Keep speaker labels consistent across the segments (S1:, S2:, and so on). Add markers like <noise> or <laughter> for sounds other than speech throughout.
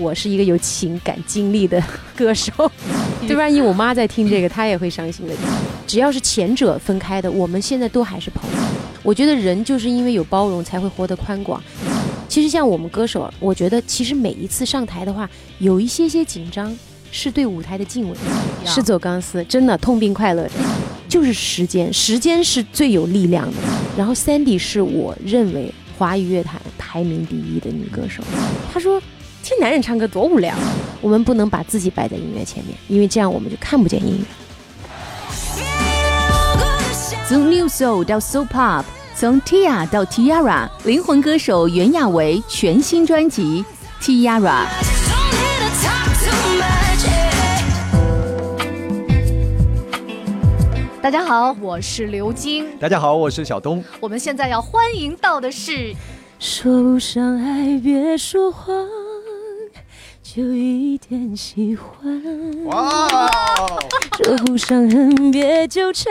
S1: 我是一个有情感经历的歌手，<laughs> 对万一我妈在听这个，她也会伤心的。只要是前者分开的，我们现在都还是朋友。我觉得人就是因为有包容，才会活得宽广。其实像我们歌手，我觉得其实每一次上台的话，有一些些紧张。是对舞台的敬畏，是走钢丝，真的痛并快乐着，就是时间，时间是最有力量的。然后 Sandy 是我认为华语乐坛排名第一的女歌手。她说：“听男人唱歌多无聊，我们不能把自己摆在音乐前面，因为这样我们就看不见音乐。”
S2: 从 New Soul 到 Soul Pop，从 Tia 到 Tiara，灵魂歌手袁娅维全新专辑 Tiara。
S3: 大家好，我是刘晶。
S4: 大家好，我是小东。
S3: 我们现在要欢迎到的是，
S1: 说不上爱别说谎，就一点喜欢。哇！说不上恨别纠缠。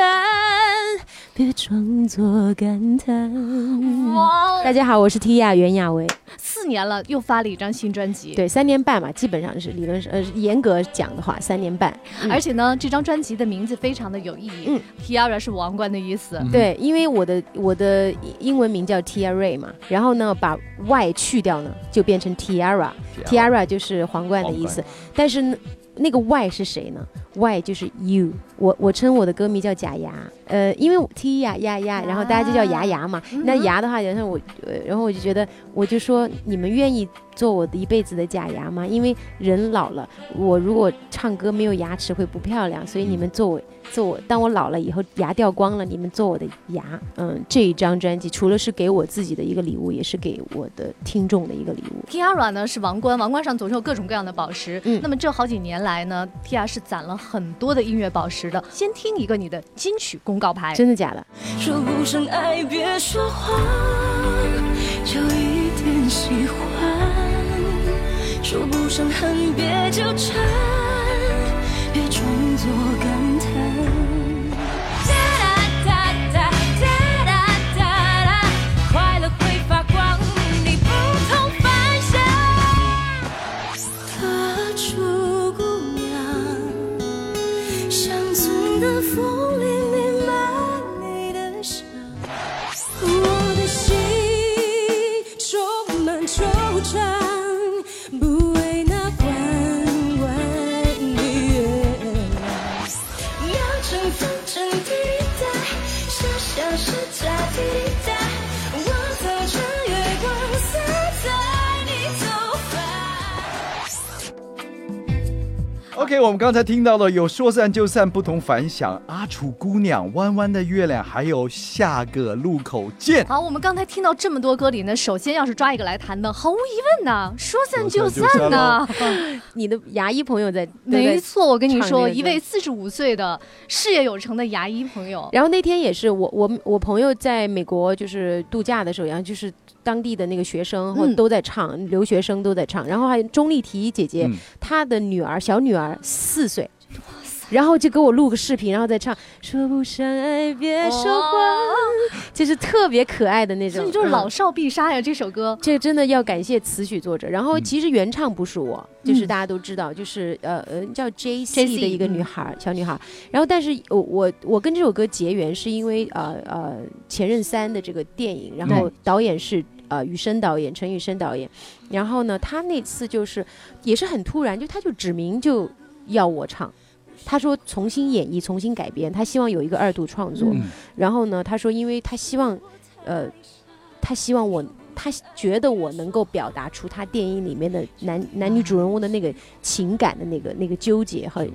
S1: 别装作感叹。哇！大家好，我是 Tia 袁娅维。
S3: 四年了，又发了一张新专辑。
S1: 对，三年半嘛，基本上是理论上，呃，严格讲的话，三年半。
S3: 而且呢，这张专辑的名字非常的有意义。嗯，Tiara 是王冠的意思。
S1: 对，因为我的我的英文名叫 Tia Ray 嘛，然后呢，把 Y 去掉呢，就变成 Tiara。Tiara 就是皇冠的意思。但是呢，那个 Y 是谁呢？Y 就是 You，我我称我的歌迷叫假牙，呃，因为 T 呀呀呀，然后大家就叫牙牙嘛。那牙的话，然后我，然后我就觉得，我就说你们愿意做我的一辈子的假牙吗？因为人老了，我如果唱歌没有牙齿会不漂亮，所以你们做我做我，当我老了以后牙掉光了，你们做我的牙。嗯，这一张专辑除了是给我自己的一个礼物，也是给我的听众的一个礼物。
S3: Tiara 呢是王冠，王冠上总是有各种各样的宝石。嗯，那么这好几年来呢，Tia 是攒了。很多的音乐宝石的，先听一个你的金曲公告牌，
S1: 真的假的？
S5: 说不上爱，别说谎，就一点喜欢；说不上恨，别纠缠，别装作感叹。
S4: OK，我们刚才听到了有说散就散，不同凡响，阿楚姑娘，弯弯的月亮，还有下个路口见。
S3: 好，我们刚才听到这么多歌里呢，首先要是抓一个来谈的，毫无疑问呢，说散就散呢。
S1: 你的牙医朋友在，
S3: 没错，我跟你说，一位四十五岁的事业有成的牙医朋友。
S1: 然后那天也是我我我朋友在美国就是度假的时候，然后就是当地的那个学生或都在唱，留学生都在唱，然后还有钟丽缇姐姐，她的女儿小女儿。四岁，然后就给我录个视频，然后再唱。说不上爱，别说谎，就是特别可爱的那种。
S3: 就是老少必杀呀，这首歌。
S1: 这真的要感谢词曲作者。然后其实原唱不是我，就是大家都知道，就是呃呃叫 J C 的一个女孩，小女孩。然后但是我我我跟这首歌结缘是因为呃呃前任三的这个电影，然后导演是。呃雨生导演陈雨生导演，然后呢，他那次就是也是很突然，就他就指明就要我唱。他说重新演绎、重新改编，他希望有一个二度创作。
S4: 嗯
S1: 然后呢，他说，因为他希望，呃，他希望我，他觉得我能够表达出他电影里面的男男女主人翁的那个情感的那个那个纠结和，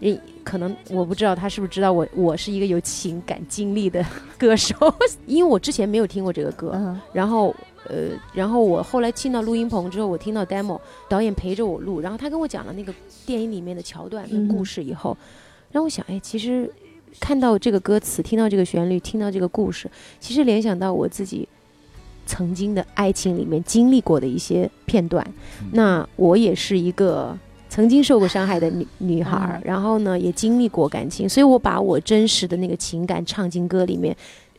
S1: 人可能我不知道他是不是知道我我是一个有情感经历的 <laughs> 歌手，<laughs> 因为我之前没有听过这个歌，
S3: 嗯
S1: 然后呃，然后我后来进到录音棚之后，我听到 demo，导演陪着我录，然后他跟我讲了那个电影里面的桥段跟故事以后，让我想，哎，其实看到这个歌词，听到这个旋律，听到这个故事，其实联想到我自己曾经的爱情里面经历过的一些片段。那我也是一个曾经受过伤害的女女孩儿，然后呢也经历过感情，所以我把我真实的那个情感唱进歌里面。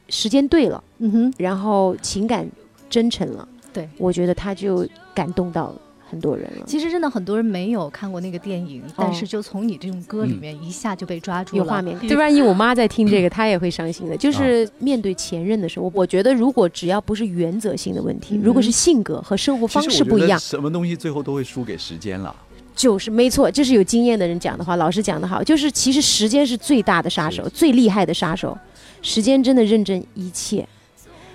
S1: 时间对了，
S3: 嗯哼，
S1: 然后情感真诚了，
S3: 对。
S1: 我觉得他就感动到很多人了。
S3: 其实真的很多人没有看过那个电影，但是就从你这种歌里面一下就被抓住了，
S1: 有画面，对，万一我妈在听这个，她也会伤心的。就是
S4: 啊。
S1: 面对前任的时候，我觉得如果只要不是原则性的问题，
S3: 嗯。
S1: 如果是性格和生活方式不一样，
S4: 什么东西最后都会输给时间了。
S1: 就是没错，这是有经验的人讲的话，老师讲的好，就是其实时间是最大的杀手，最厉害的杀手，时间真的认证一切，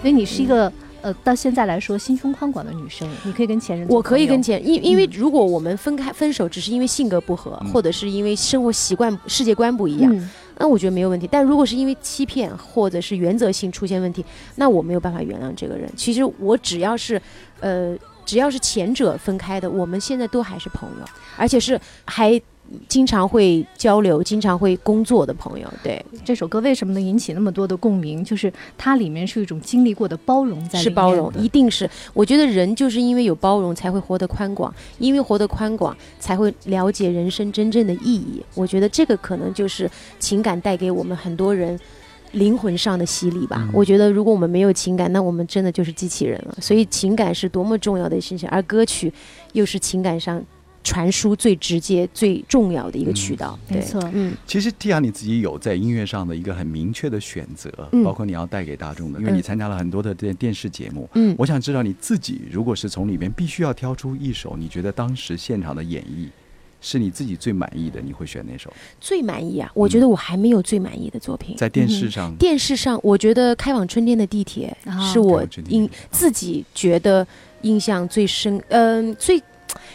S3: 所以你是一个呃，到现在来说心胸宽广的女生，你可以跟前任
S1: 我可以跟前，因因为如果我们分开分手，只是因为性格不合，
S4: 嗯。
S1: 或者是因为生活习惯、世界观不一样，
S3: 嗯。
S1: 那我觉得没有问题。但如果是因为欺骗或者是原则性出现问题，那我没有办法原谅这个人。其实我只要是，呃，只要是前者分开的，我们现在都还是朋友，而且是还经常会交流、经常会工作的朋友。对，
S3: 这首歌为什么能引起那么多的共鸣？就是它里面是一种经历过的包容在里面，
S1: 是包容，一定是。我觉得人就是因为有包容，才会活得宽广，因为活得宽广，才会了解人生真正的意义。我觉得这个可能就是情感带给我们很多人灵魂上的洗礼吧。我觉得如果我们没有情感，那我们真的就是机器人了。所以情感是多么重要的事情，而歌曲又是情感上传输最直接、最重要的一个渠道。对
S3: 没错
S1: 嗯，
S4: 其实 Tia 你自己有在音乐上的一个很明确的选择，
S1: 嗯
S4: 包括你要带给大众的，因为你
S1: 嗯
S4: 参加了很多的电电视节目。
S1: 嗯
S4: 我想知道你自己，如果是从里面必须要挑出一首，你觉得当时现场的演绎是你自己最满意的，你会选哪首？
S1: 最满意啊！我觉得我还没有最满意的作品。
S4: 在电视上，
S1: 电视上，我觉得《开往春天的地铁》
S3: 啊
S1: 是我印自己觉得印象最深，嗯、最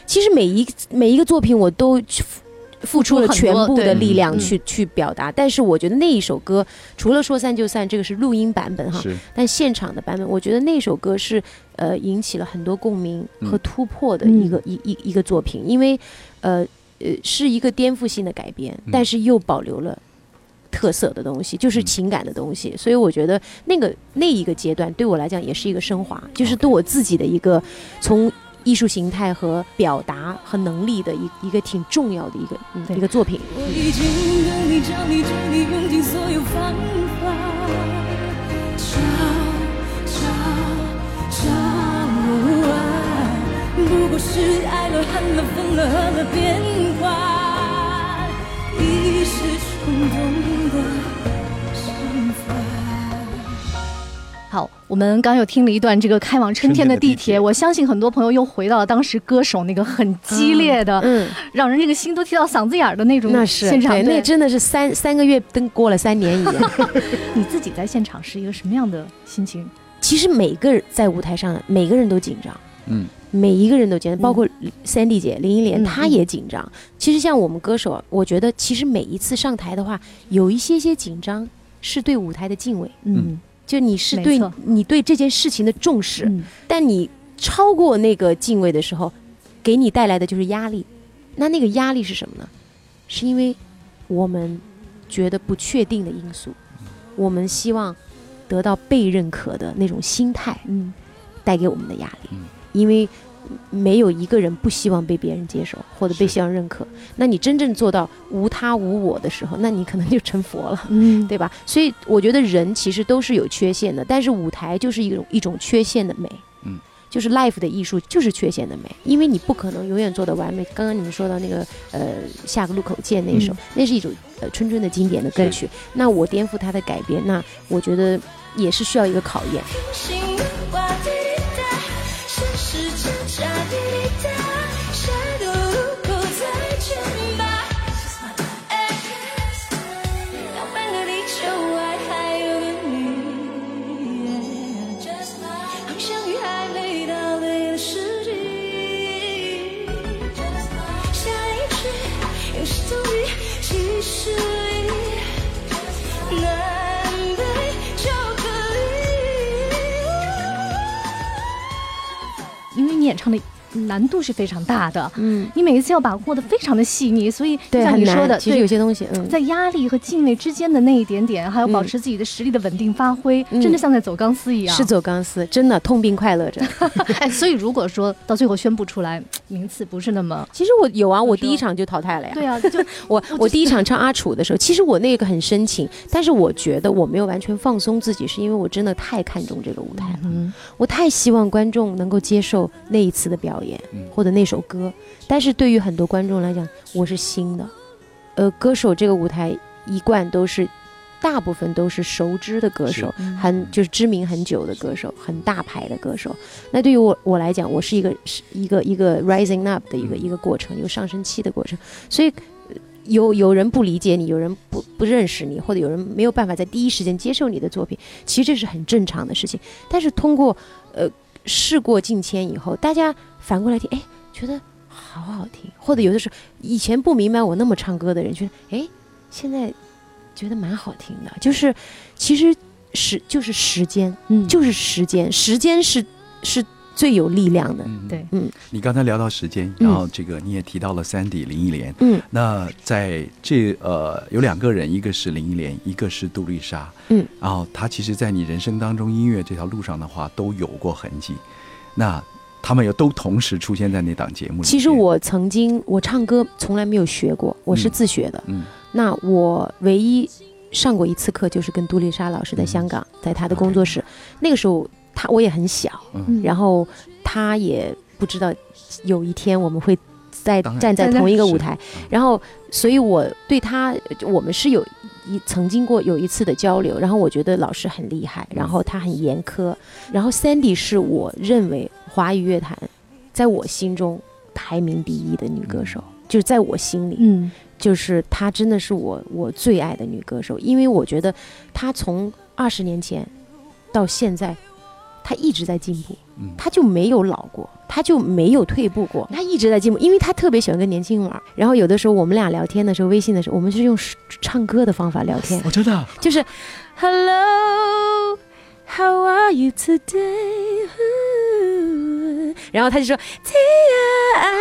S1: 其实每一每一个作品我都付付出了全部的力量
S3: 嗯
S1: 去、去表达，但是我觉得那一首歌除了说散就散，这个是录音版本哈，但现场的版本，我觉得那首歌是呃引起了很多共鸣
S4: 嗯。
S1: 和突破的一个、一一一个作品，因为呃呃是一个颠覆性的改编，
S4: 嗯。
S1: 但是又保留了。特色的东西就是
S4: 嗯。
S1: 情感的东西，所以我觉得那个那一个阶段对我来讲也是一个升华，就是对我自己的一个从艺术形态和表达和能力的一一个挺重要的一个、嗯、一个作品。
S5: 我已经跟你讲，你这里用尽所有方法，找找找爱，不过是爱了恨了分了合了变化，一时冲动的
S3: 我们刚有听了一段这个开往春天的地
S4: 铁。
S3: 铁，我相信很多朋友又回到了当时歌手那个很激烈的，
S1: 嗯，
S3: 让人这个心都提到嗓子眼儿的那种
S1: 那是
S3: 现场。
S1: 对，那真的是三三个月跟过了三年一 <laughs> 样。
S3: 你自己在现场是一个什么样的心情？
S1: 其实每个人在舞台上，每个人都紧张，
S4: 嗯，
S1: 每一个人都紧张，包括三弟姐林忆莲，
S3: 嗯
S1: 她也紧张。其实像我们歌手，我觉得其实每一次上台的话，有一些些紧张，是对舞台的敬畏，
S3: 嗯
S1: 就你是对你对这件事情的重视。
S3: 嗯
S1: 但你超过那个敬畏的时候，给你带来的就是压力。那那个压力是什么呢？是因为我们觉得不确定的因素，我们希望得到被认可的那种心态
S3: 嗯
S1: 带给我们的压力，
S4: 嗯
S1: 因为没有一个人不希望被别人接受或者被
S4: 是
S1: 希望认可。那你真正做到无他无我的时候，那你可能就成佛了。
S3: 嗯，
S1: 对吧？所以我觉得人其实都是有缺陷的，但是舞台就是一种一种缺陷的美，
S4: 嗯，
S1: 就是 life 的艺术就是缺陷的美，因为你不可能永远做的完美。刚刚你们说到那个呃下个路口见那首，
S3: 嗯
S1: 那是一种呃春春的经典的歌曲，那我颠覆它的改编，那我觉得也是需要一个考验。
S5: 以。
S3: 因为你演唱的难度是非常大的，
S1: 嗯，
S3: 你每一次要把握的非常的细腻，所以像你说的，
S1: 其实有些东西，嗯，
S3: 在压力和敬畏之间的那一点点，还有保
S1: 嗯。
S3: 持自己的实力的稳定发挥，
S1: 嗯。
S3: 真的像在走钢丝一样。
S1: 是走钢丝，真的痛并快乐着。<laughs>
S3: 哎，所以如果说到最后宣布出来名次不是那么，<laughs>
S1: 其实我有啊，我第一场就淘汰了呀。
S3: 对啊，就 <laughs>
S1: 我
S3: 我
S1: 我第一场唱阿楚的时候，其实我那个很深情，但是我觉得我没有完全放松自己，是因为我真的太看重这个舞台了，
S3: 嗯
S1: 我太希望观众能够接受那一次的表演
S4: 嗯
S1: 或者那首歌。但是对于很多观众来讲，我是新的，呃，歌手这个舞台一贯都是，大部分都是熟知的歌手，
S3: 嗯
S1: 很就是知名很久的歌手，很大牌的歌手。那对于我我来讲，我是一个是一个一个 rising up 的一个一个过程，一个上升期的过程。所以呃有有人不理解你，有人不不认识你，或者有人没有办法在第一时间接受你的作品，其实这是很正常的事情。但是通过呃事过境迁以后，大家反过来听，哎，觉得好好听，或者有的时候以前不明白我那么唱歌的人，觉得哎，现在觉得蛮好听的。就是其实时就是时间，
S3: 嗯。
S1: 就是时间，时间是是最有力量的。
S4: 嗯
S3: 对。
S1: 嗯。
S4: 你刚才聊到时间，
S1: 嗯
S4: 然后这个你也提到了 Sandy 林忆莲，
S1: 嗯。
S4: 那在这呃有两个人，一个是林忆莲，一个是杜丽莎，
S1: 嗯，
S4: 然后她其实，在你人生当中音乐这条路上的话，都有过痕迹。那他们又都同时出现在那档节目里。
S1: 其实，我曾经我唱歌从来没有学过，我是
S4: 嗯
S1: 自学的。
S4: 嗯
S1: 那我唯一上过一次课，就是跟杜丽莎老师在香港，在她的工作室。那个时候，她我也很小，
S4: 嗯。
S1: 然后他也不知道有一天我们会在站在同一个舞台。
S4: 嗯，
S1: 然后所以我对他，我们是有一曾经过有一次的交流，然后我觉得老师很厉害，然后他很严苛，然后 Sandy 是我认为华语乐坛在我心中排名第一的女歌手，就是在我心里，
S3: 嗯。
S1: 就是她真的是我我最爱的女歌手，因为我觉得她从二十年前到现在，她一直在进步，他就没有老过，他就没有退步过，他一直在进步，因为他特别喜欢跟年轻人玩。然后有的时候我们俩聊天的时候，微信的时候，我们是用唱歌的方法聊天，
S4: 我真的
S1: 就是 Hello。How are you today？然后他就说 Tia, I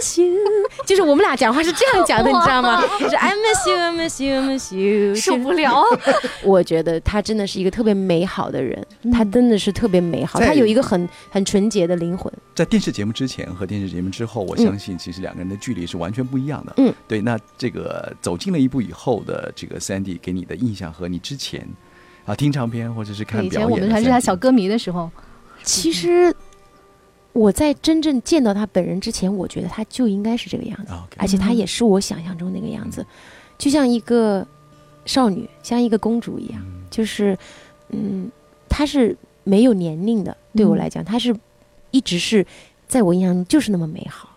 S1: miss you。就是我们俩讲话是这样讲的，你知道吗？就是 I miss you, I miss you, I miss you。
S3: 受不了。<laughs>
S1: 我觉得他真的是一个特别美好的人，他真的是特别美好，他有一个很很纯洁的灵魂。
S4: 在电视节目之前和电视节目之后，我相信其实两个人的距离是完全不一样的。
S1: 嗯，
S4: 对。那这个走进了一步以后的这个 Sandy 给你的印象和你之前啊听唱片或者是看
S3: 以
S4: 表演以
S3: 前我们还是他小歌迷的时候，
S1: 其实我在真正见到他本人之前，我觉得他就应该是这个样子。而且她也是我想象中那个样子，就像一个少女，像一个公主一样，
S4: 嗯。
S1: 就是，嗯，她是没有年龄的，对我来讲，她是一直是在我印象中就是那么美好，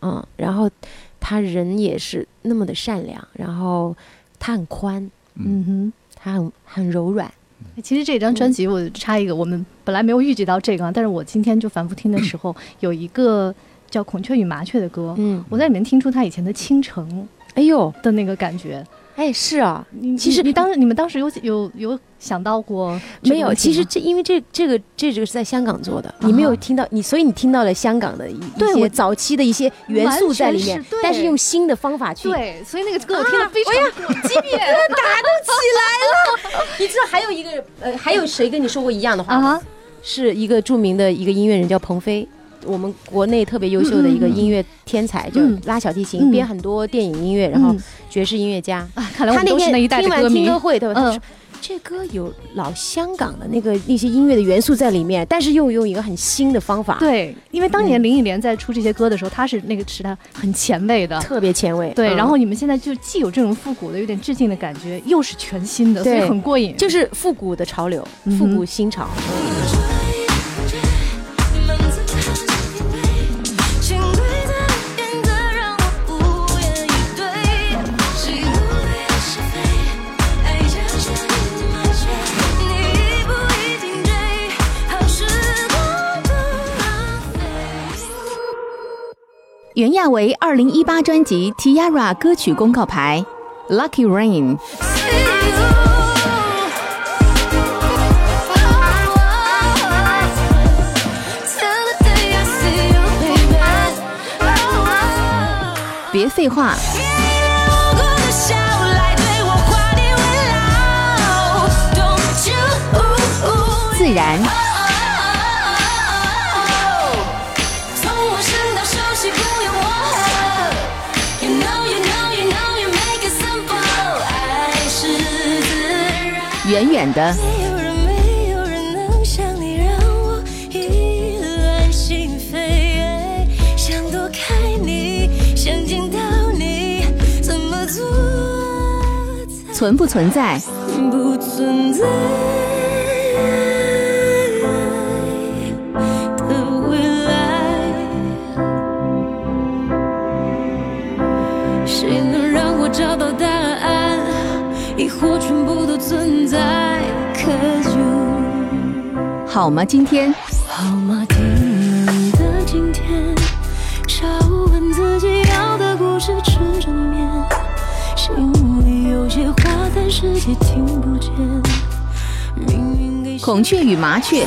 S1: 嗯，然后她人也是那么的善良，然后她很宽，
S4: 嗯。
S3: 嗯哼。
S1: 她很很柔软，
S3: 其实这张专辑我插一个，我们本来没有预计到这个啊，但是我今天就反复听的时候，<clears throat> 有一个叫《孔雀与麻雀》的歌，
S1: 嗯，
S3: 我在里面听出他以前的倾城
S1: 哎呦，
S3: 的那个感觉。
S1: 哎，是啊，
S3: 你
S1: 其实
S3: 你当时你们当时有有有想到过
S1: 没有，其实这因为这这个这个是在香港做的，你没有听到你，所以你听到了香港的一一
S3: 对我
S1: 些早期的一些元素在里面
S3: 是，
S1: 但是用新的方法去。
S3: 对，所以那个歌我听了非常过激烈 <laughs>
S1: 你知道还有一个呃，还有谁跟你说过一样的话吗？
S3: 啊！
S1: 是一个著名的一个音乐人叫鹏飞。我们国内特别优秀的一个音乐天才，就
S3: 嗯
S1: 拉小提琴，
S3: 嗯
S1: 编很多电影音乐，然后
S3: 嗯
S1: 爵士音乐家。
S3: 啊，看来我们
S1: 他
S3: 都是那一代的歌迷
S1: 听。歌会，对吧？他
S3: 嗯
S1: 说这歌有老香港的那个那些音乐的元素在里面，但是又用一个很新的方法，，
S3: 对，因为当年林忆莲在出这些歌的时候，她是那个时代很前卫的。
S1: 特别前卫。
S3: 对，
S1: 嗯
S3: 然后你们现在就既有这种复古的、有点致敬的感觉，又是全新的，所以
S1: 对
S3: 很过瘾。
S1: 就是复古的潮流，复古新潮。
S5: 潜
S2: 袁娅维二零一八专辑《Tiara》歌曲公告牌，《Lucky Rain》。别废话，
S5: 我过的笑来对我画地为牢，Don't you？
S2: 自然，
S5: 么做才
S2: 存不存在？
S5: 不存在
S2: 好吗？今天
S5: 好吗？的今天，少问自己要的故事吃着面，心里有些话，但是也听不见。
S2: 孔雀与麻雀，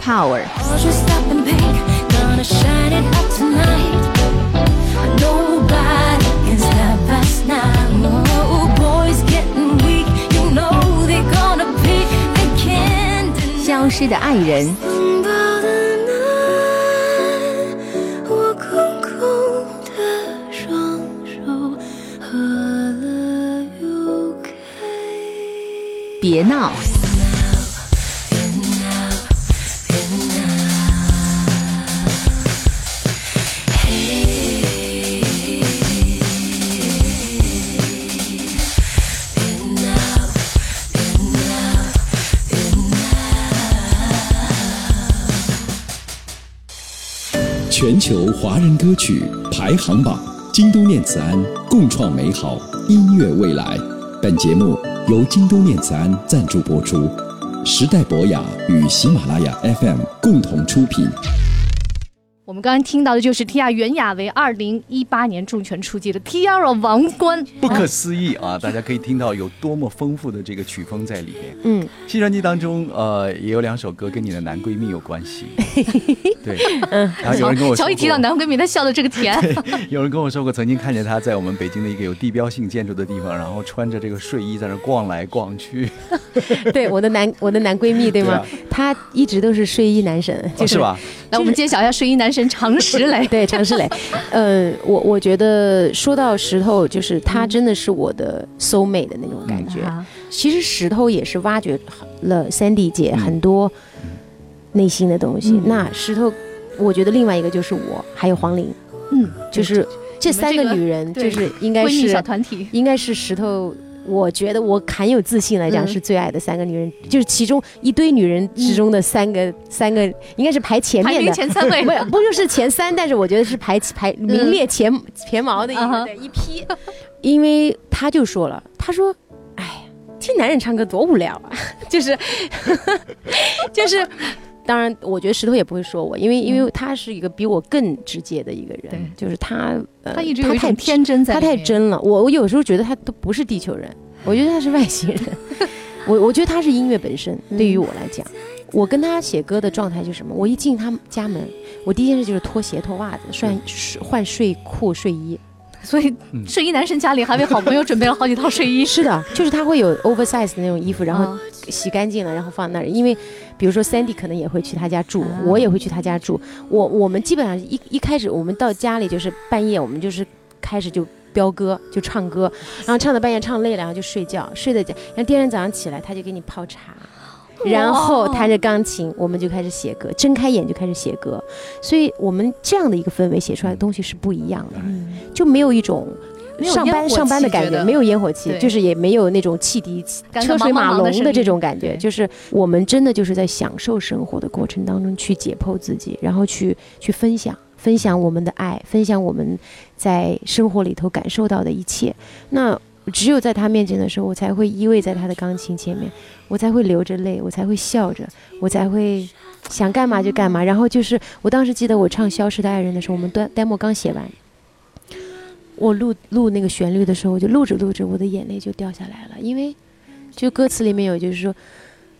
S5: deny.
S2: 消失的爱人，
S5: 拥抱的难，我空空的双手喝了又开。
S2: 别闹，
S6: 全球华人歌曲排行榜，京都念慈庵共创美好音乐未来。本节目由京都念慈庵赞助播出，时代博雅与喜马拉雅 FM 共同出品。
S3: 刚刚听到的就是 Tia 袁娅维二零一八年重拳出击的 Tiara 王冠，
S4: 不可思议啊！大家可以听到有多么丰富的这个曲风在里面。
S1: 嗯，
S4: 新专辑当中，呃，也有两首歌跟你的男闺蜜有关系。<laughs> 对，然后有人跟我说
S3: 乔一提到，男闺蜜，他笑的这个甜。
S4: 有人跟我说过，曾经看见他在我们北京的一个有地标性建筑的地方，然后穿着这个睡衣在那逛来逛去，<laughs>
S1: 对，我的男我的男闺蜜对吗？
S4: 对啊
S1: 他一直都是睡衣男神，就
S4: 哦是吧？
S3: 来，我们揭晓一下睡衣男神常石磊。<laughs>
S1: 对，常石磊，<laughs> 呃，我我觉得说到石头，就是他真的是我的 soul mate 的那种感觉。
S3: 啊
S1: 其实石头也是挖掘了 Sandy 姐
S4: 嗯
S1: 很多内心的东西。
S3: 嗯
S1: 那石头，我觉得另外一个就是我，还有黄龄，
S3: 嗯，
S1: 就是这三个女人，就是应该
S3: 闺蜜小
S1: 是
S3: 团体。
S1: 应该是石头。我觉得我很有自信来讲
S3: 嗯。
S1: 是最爱的三个女人，就是其中一堆女人之中的三个、三个应该是排前面的，
S3: 前三位。<laughs>
S1: 不，不就是前三，但是我觉得是排排名列前、前茅的一一批，因为他就说了，他说，哎这男人唱歌多无聊啊，就是就是。<laughs> 当然，我觉得石头也不会说我，因为因为他是一个比我更直接的一个人，
S3: 对
S1: 就是他，呃
S3: 他一直有一
S1: 太
S3: 种天真在
S1: 他，太真了。我我有时候觉得他都不是地球人，<laughs> 我觉得他是外星人。<laughs> 我我觉得他是音乐本身，对于我来讲，我跟他写歌的状态就是什么？我一进他家门，我第一件事就是脱鞋、脱袜子、换换睡裤、睡衣。
S3: 所以
S4: 嗯
S3: 睡衣男神家里还为好朋友准备了好几套睡衣。
S1: 是的，就是他会有 oversize 的那种衣服，然后
S3: 啊
S1: 洗干净了，然后放那儿。因为比如说 Sandy 可能也会去他家住，
S3: 啊
S1: 我也会去他家住。我我们基本上一一开始我们到家里就是半夜，我们就是开始就飙歌，就唱歌，然后唱到半夜唱累了，然后就睡觉，睡在家，然后第二天早上起来他就给你泡茶。然后弹着钢琴，我们就开始写歌，睁开眼就开始写歌，所以我们这样的一个氛围写出来的东西是不一样的，就没有一种上班上班的感觉，没有烟火气，就是也没有那种汽笛车水马龙的这种感觉，就是我们真的就是在享受生活的过程当中去解剖自己，然后去去分享。分享我们的爱，分享我们在生活里头感受到的一切。那只有在他面前的时候，我才会依偎在他的钢琴前面，我才会流着泪，我才会笑着，我才会想干嘛就干嘛。然后就是我当时记得我唱《消失的爱人》的时候，我们 demo 刚写完，我录录那个旋律的时候，我就录着录着，我的眼泪就掉下来了，因为就歌词里面有就是说，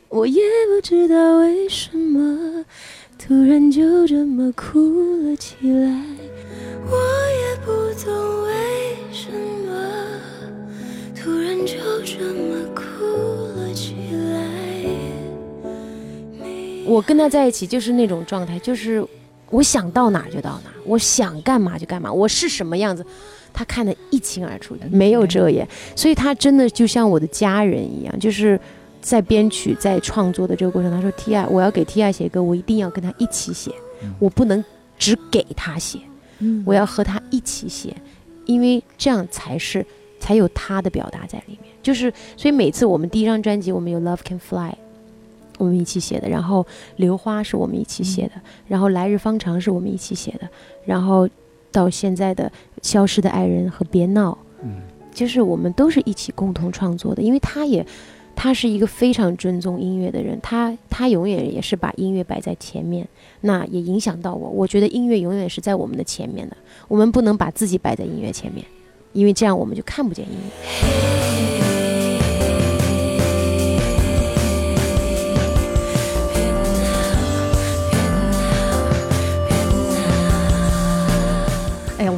S1: 我也不知道为什么，突然就这么哭了起来。
S5: 我也不懂为什么，突然就这么哭了起来。
S1: 我跟他在一起就是那种状态，就是我想到哪就到哪，我想干嘛就干嘛，我是什么样子，他看得一清二楚的，没有遮掩，所以他真的就像我的家人一样，就是在编曲、在创作的这个过程，他说：“Tia，我要给 Tia 写歌，我一定要跟他一起写，我不能只给他写，我要和他一起写，因为这样才是才有他的表达在里面。就是所以每次我们第一张专辑，我们有《Love Can Fly》。我们一起写的，然后《流花》是我们一起写的，然后《来日方长》是我们一起写的，然后到现在的《消失的爱人》和《别闹》，
S4: 嗯，
S1: 就是我们都是一起共同创作的，因为他也，他是一个非常尊重音乐的人，他他永远也是把音乐摆在前面，那也影响到我。我觉得音乐永远是在我们的前面的，我们不能把自己摆在音乐前面，因为这样我们就看不见音乐。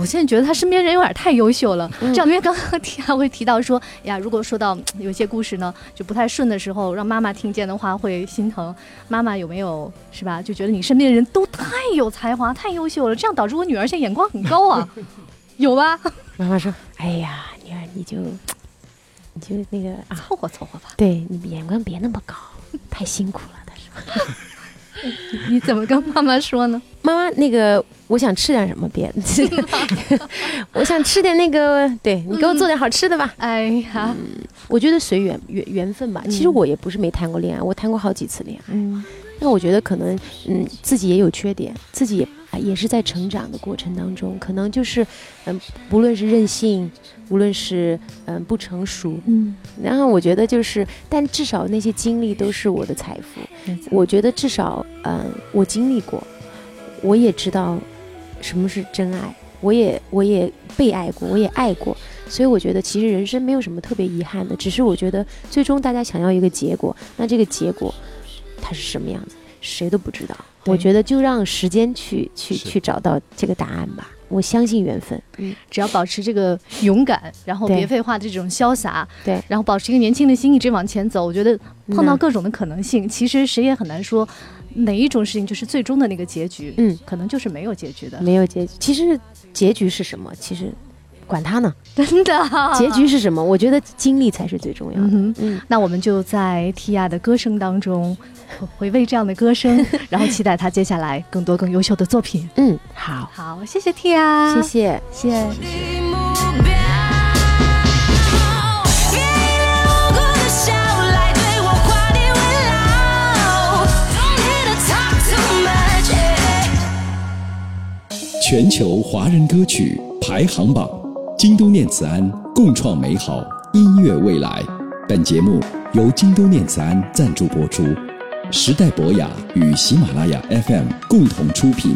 S3: 我现在觉得他身边人有点太优秀了。
S1: 嗯
S3: 这样，因为刚刚提还会提到说，哎呀，如果说到嗯有些故事呢就不太顺的时候，让妈妈听见的话会心疼。妈妈有没有是吧？就觉得你身边的人都太有才华、太优秀了，这样导致我女儿现在眼光很高啊，<laughs> 有吧？
S1: 妈妈说：“哎呀，女儿，你就你就那个啊，
S3: 凑合凑合吧。
S1: 对你眼光别那么高，太辛苦了。”他说 <laughs> <laughs>
S3: 你怎么跟妈妈说呢？：“
S1: 妈妈，那个我想吃点什么别的，<laughs> 我想吃点那个，对你给我做点好吃的吧。
S3: 哎呀，
S1: 我觉得随缘缘缘分吧。其实我也不是没谈过恋爱，我谈过好几次恋爱。
S3: 嗯，
S1: 那我觉得可能，嗯，自己也有缺点，自己也啊也是在成长的过程当中，可能就是，嗯，不论是任性，无论是嗯不成熟，
S3: 嗯，
S1: 然后我觉得就是，但至少那些经历都是我的财富。我觉得至少，嗯，我经历过，我也知道什么是真爱，我也我也被爱过，我也爱过，所以我觉得其实人生没有什么特别遗憾的，只是我觉得最终大家想要一个结果，那这个结果它是什么样子，谁都不知道。我觉得就让时间去去去找到这个答案吧。我相信缘分，嗯，
S3: 只要保持这个勇敢，然后别废话的这种潇洒，
S1: 对
S3: 然后保持一个年轻的心，一直往前走。我觉得碰到各种的可能性，其实谁也很难说哪一种事情就是最终的那个结局，
S1: 嗯，
S3: 可能就是没有结局的。
S1: 没有结局。其实结局是什么？其实管他呢，<laughs>
S3: 真的，
S1: 结局是什么？我觉得经历才是最重要的。
S3: 嗯。
S1: 嗯，
S3: 那我们就在 Tia 的歌声当中回味这样的歌声，<laughs> 然后期待他接下来更多更优秀的作品。
S1: 嗯，好，
S3: 好，谢谢 Tia，
S1: 谢谢。
S3: 谢谢。
S6: 全球华人歌曲排行榜，京都念慈庵共创美好音乐未来。本节目由京都念慈庵赞助播出，时代博雅与喜马拉雅 FM 共同出品。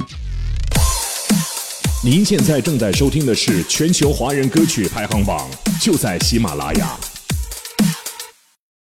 S7: 您现在正在收听的是全球华人歌曲排行榜，就在喜马拉雅。